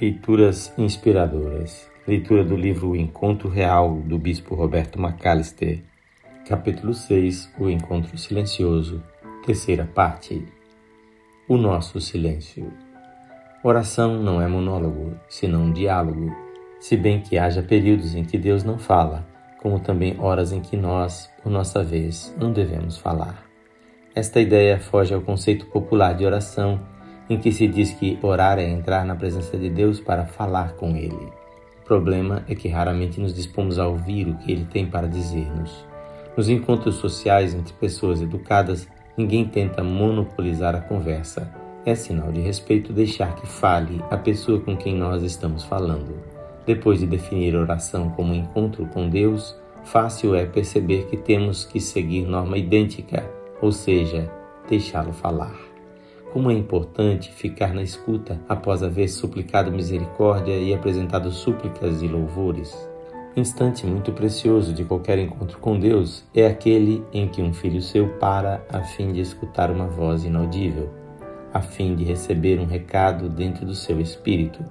Leituras inspiradoras. Leitura do livro O Encontro Real do Bispo Roberto Macalister. Capítulo 6 O Encontro Silencioso. Terceira parte. O nosso silêncio. Oração não é monólogo, senão diálogo, se bem que haja períodos em que Deus não fala, como também horas em que nós, por nossa vez, não devemos falar. Esta ideia foge ao conceito popular de oração, em que se diz que orar é entrar na presença de Deus para falar com Ele. O problema é que raramente nos dispomos a ouvir o que Ele tem para dizer-nos. Nos encontros sociais entre pessoas educadas, ninguém tenta monopolizar a conversa. É sinal de respeito deixar que fale a pessoa com quem nós estamos falando. Depois de definir oração como encontro com Deus, fácil é perceber que temos que seguir norma idêntica, ou seja, deixá-lo falar. Como é importante ficar na escuta após haver suplicado misericórdia e apresentado súplicas e louvores. Instante muito precioso de qualquer encontro com Deus é aquele em que um filho seu para a fim de escutar uma voz inaudível, a fim de receber um recado dentro do seu espírito.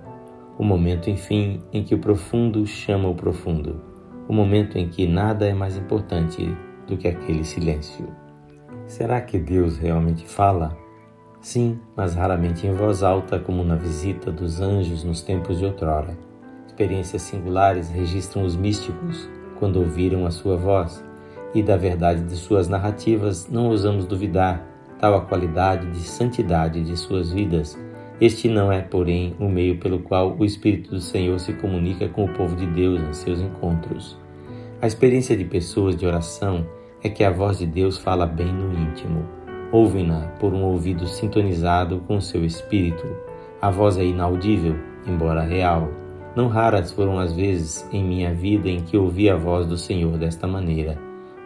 O momento, enfim, em que o profundo chama o profundo. O momento em que nada é mais importante do que aquele silêncio. Será que Deus realmente fala? Sim, mas raramente em voz alta, como na visita dos anjos nos tempos de outrora experiências singulares registram os místicos quando ouviram a sua voz, e da verdade de suas narrativas não ousamos duvidar, tal a qualidade de santidade de suas vidas. Este não é, porém, o meio pelo qual o Espírito do Senhor se comunica com o povo de Deus em seus encontros. A experiência de pessoas de oração é que a voz de Deus fala bem no íntimo. Ouvem-na por um ouvido sintonizado com o seu espírito. A voz é inaudível, embora real. Não raras foram as vezes em minha vida em que ouvi a voz do Senhor desta maneira.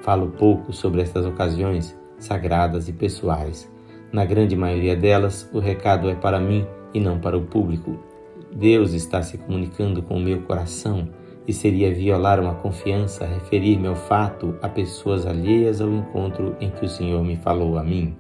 Falo pouco sobre estas ocasiões sagradas e pessoais. Na grande maioria delas, o recado é para mim e não para o público. Deus está se comunicando com o meu coração e seria violar uma confiança referir-me ao fato a pessoas alheias ao encontro em que o Senhor me falou a mim.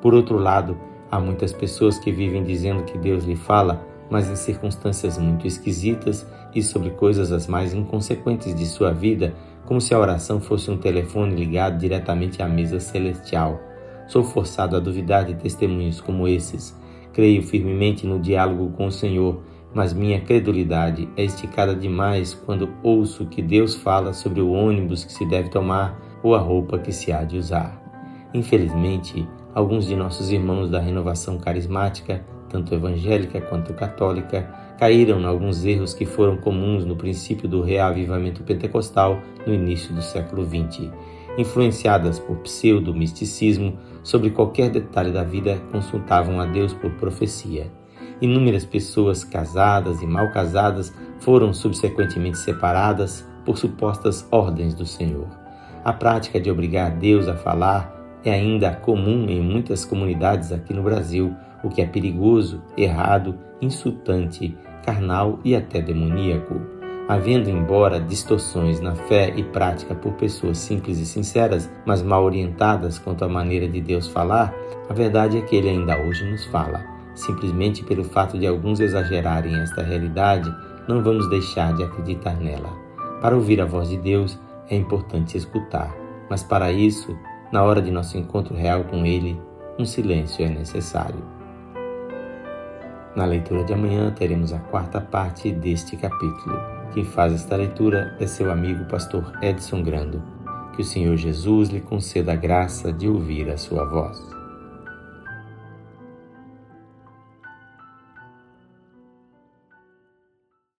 Por outro lado, há muitas pessoas que vivem dizendo que Deus lhe fala mas em circunstâncias muito esquisitas e sobre coisas as mais inconsequentes de sua vida, como se a oração fosse um telefone ligado diretamente à mesa celestial. Sou forçado a duvidar de testemunhos como esses. Creio firmemente no diálogo com o Senhor, mas minha credulidade é esticada demais quando ouço que Deus fala sobre o ônibus que se deve tomar ou a roupa que se há de usar. Infelizmente, alguns de nossos irmãos da renovação carismática tanto evangélica quanto católica, caíram em alguns erros que foram comuns no princípio do reavivamento pentecostal no início do século XX. Influenciadas por pseudo-misticismo, sobre qualquer detalhe da vida consultavam a Deus por profecia. Inúmeras pessoas casadas e mal casadas foram subsequentemente separadas por supostas ordens do Senhor. A prática de obrigar Deus a falar é ainda comum em muitas comunidades aqui no Brasil, o que é perigoso, errado, insultante, carnal e até demoníaco. Havendo embora distorções na fé e prática por pessoas simples e sinceras, mas mal orientadas quanto à maneira de Deus falar, a verdade é que Ele ainda hoje nos fala. Simplesmente pelo fato de alguns exagerarem esta realidade, não vamos deixar de acreditar nela. Para ouvir a voz de Deus é importante escutar, mas para isso, na hora de nosso encontro real com Ele, um silêncio é necessário. Na leitura de amanhã teremos a quarta parte deste capítulo. Quem faz esta leitura é seu amigo pastor Edson Grando. Que o Senhor Jesus lhe conceda a graça de ouvir a sua voz.